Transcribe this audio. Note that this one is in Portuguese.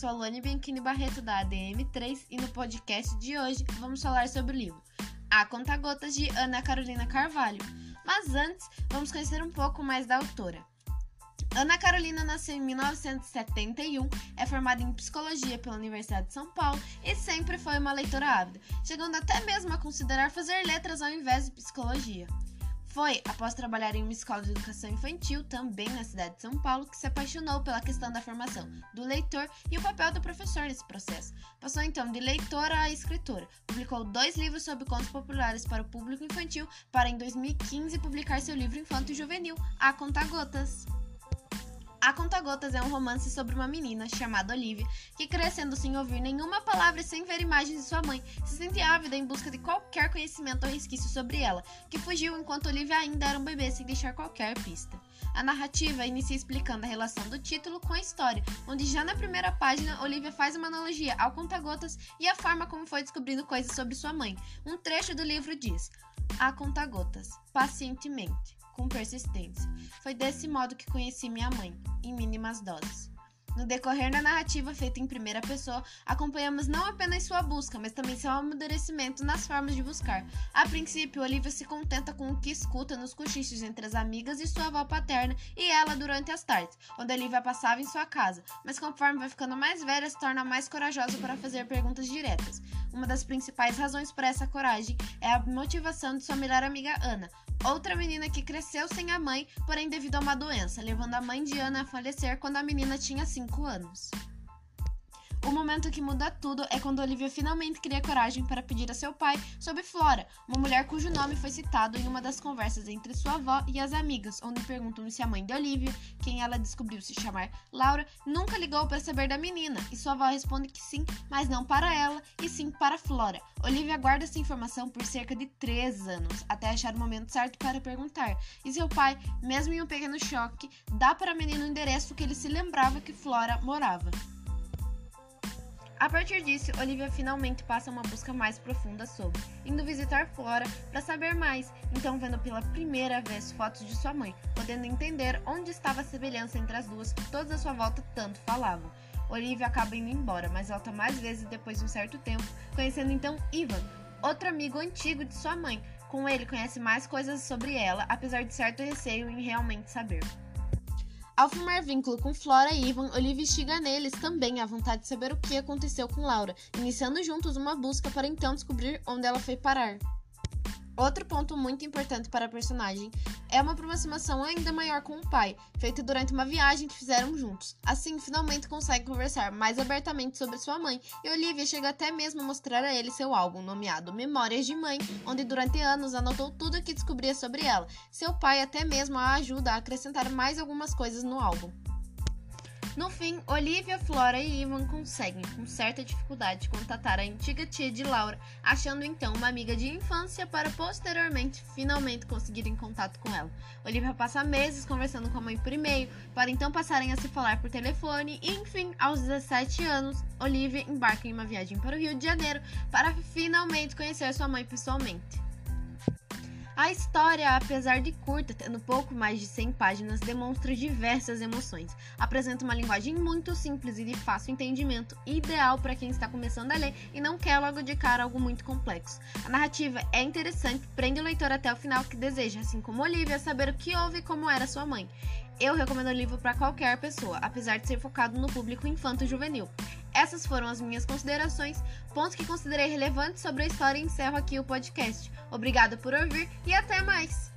sou a Luane Bianchini Barreto da ADM3 e no podcast de hoje vamos falar sobre o livro A Conta Gotas de Ana Carolina Carvalho. Mas antes, vamos conhecer um pouco mais da autora. Ana Carolina nasceu em 1971, é formada em psicologia pela Universidade de São Paulo e sempre foi uma leitora ávida, chegando até mesmo a considerar fazer letras ao invés de psicologia. Foi após trabalhar em uma escola de educação infantil, também na cidade de São Paulo, que se apaixonou pela questão da formação do leitor e o papel do professor nesse processo. Passou então de leitora a escritora. Publicou dois livros sobre contos populares para o público infantil, para em 2015 publicar seu livro infanto e juvenil, A Conta Gotas. A Conta Gotas é um romance sobre uma menina chamada Olivia que, crescendo sem ouvir nenhuma palavra e sem ver imagens de sua mãe, se sente ávida em busca de qualquer conhecimento ou resquício sobre ela, que fugiu enquanto Olivia ainda era um bebê sem deixar qualquer pista. A narrativa inicia explicando a relação do título com a história, onde já na primeira página Olivia faz uma analogia ao Conta-Gotas e a forma como foi descobrindo coisas sobre sua mãe. Um trecho do livro diz: A Conta-Gotas, pacientemente com persistência. Foi desse modo que conheci minha mãe, em mínimas doses. No decorrer da narrativa feita em primeira pessoa, acompanhamos não apenas sua busca, mas também seu amadurecimento nas formas de buscar. A princípio, Olivia se contenta com o que escuta nos cochichos entre as amigas e sua avó paterna e ela durante as tardes, onde Olivia passava em sua casa, mas conforme vai ficando mais velha, se torna mais corajosa para fazer perguntas diretas. Uma das principais razões para essa coragem é a motivação de sua melhor amiga Ana, outra menina que cresceu sem a mãe, porém devido a uma doença, levando a mãe de Ana a falecer quando a menina tinha 5 anos. O momento que muda tudo é quando Olivia finalmente cria coragem para pedir a seu pai sobre Flora, uma mulher cujo nome foi citado em uma das conversas entre sua avó e as amigas, onde perguntam se a mãe de Olivia, quem ela descobriu se chamar Laura, nunca ligou para saber da menina, e sua avó responde que sim, mas não para ela, e sim para Flora. Olivia guarda essa informação por cerca de três anos, até achar o momento certo para perguntar, e seu pai, mesmo em um pequeno choque, dá para a menina o endereço que ele se lembrava que Flora morava. A partir disso, Olivia finalmente passa uma busca mais profunda sobre, indo visitar Flora para saber mais, então vendo pela primeira vez fotos de sua mãe, podendo entender onde estava a semelhança entre as duas que todos à sua volta tanto falavam. Olivia acaba indo embora, mas volta mais vezes depois de um certo tempo, conhecendo então Ivan, outro amigo antigo de sua mãe. Com ele conhece mais coisas sobre ela, apesar de certo receio em realmente saber. Ao formar vínculo com Flora e Ivan, Olivia instiga neles também a vontade de saber o que aconteceu com Laura, iniciando juntos uma busca para então descobrir onde ela foi parar. Outro ponto muito importante para a personagem é uma aproximação ainda maior com o pai, feita durante uma viagem que fizeram juntos. Assim, finalmente consegue conversar mais abertamente sobre sua mãe, e Olivia chega até mesmo a mostrar a ele seu álbum nomeado Memórias de Mãe, onde durante anos anotou tudo o que descobria sobre ela. Seu pai até mesmo a ajuda a acrescentar mais algumas coisas no álbum. No fim, Olivia, Flora e Ivan conseguem, com certa dificuldade, contatar a antiga tia de Laura, achando então uma amiga de infância para posteriormente finalmente conseguirem contato com ela. Olivia passa meses conversando com a mãe por e-mail, para então passarem a se falar por telefone e, enfim, aos 17 anos, Olivia embarca em uma viagem para o Rio de Janeiro para finalmente conhecer sua mãe pessoalmente. A história, apesar de curta, tendo pouco mais de 100 páginas, demonstra diversas emoções. Apresenta uma linguagem muito simples e de fácil entendimento, ideal para quem está começando a ler e não quer logo de cara algo muito complexo. A narrativa é interessante, prende o leitor até o final que deseja, assim como Olivia, saber o que houve e como era sua mãe. Eu recomendo o livro para qualquer pessoa, apesar de ser focado no público infanto-juvenil. Essas foram as minhas considerações, pontos que considerei relevantes sobre a história e encerro aqui o podcast. Obrigada por ouvir e até mais!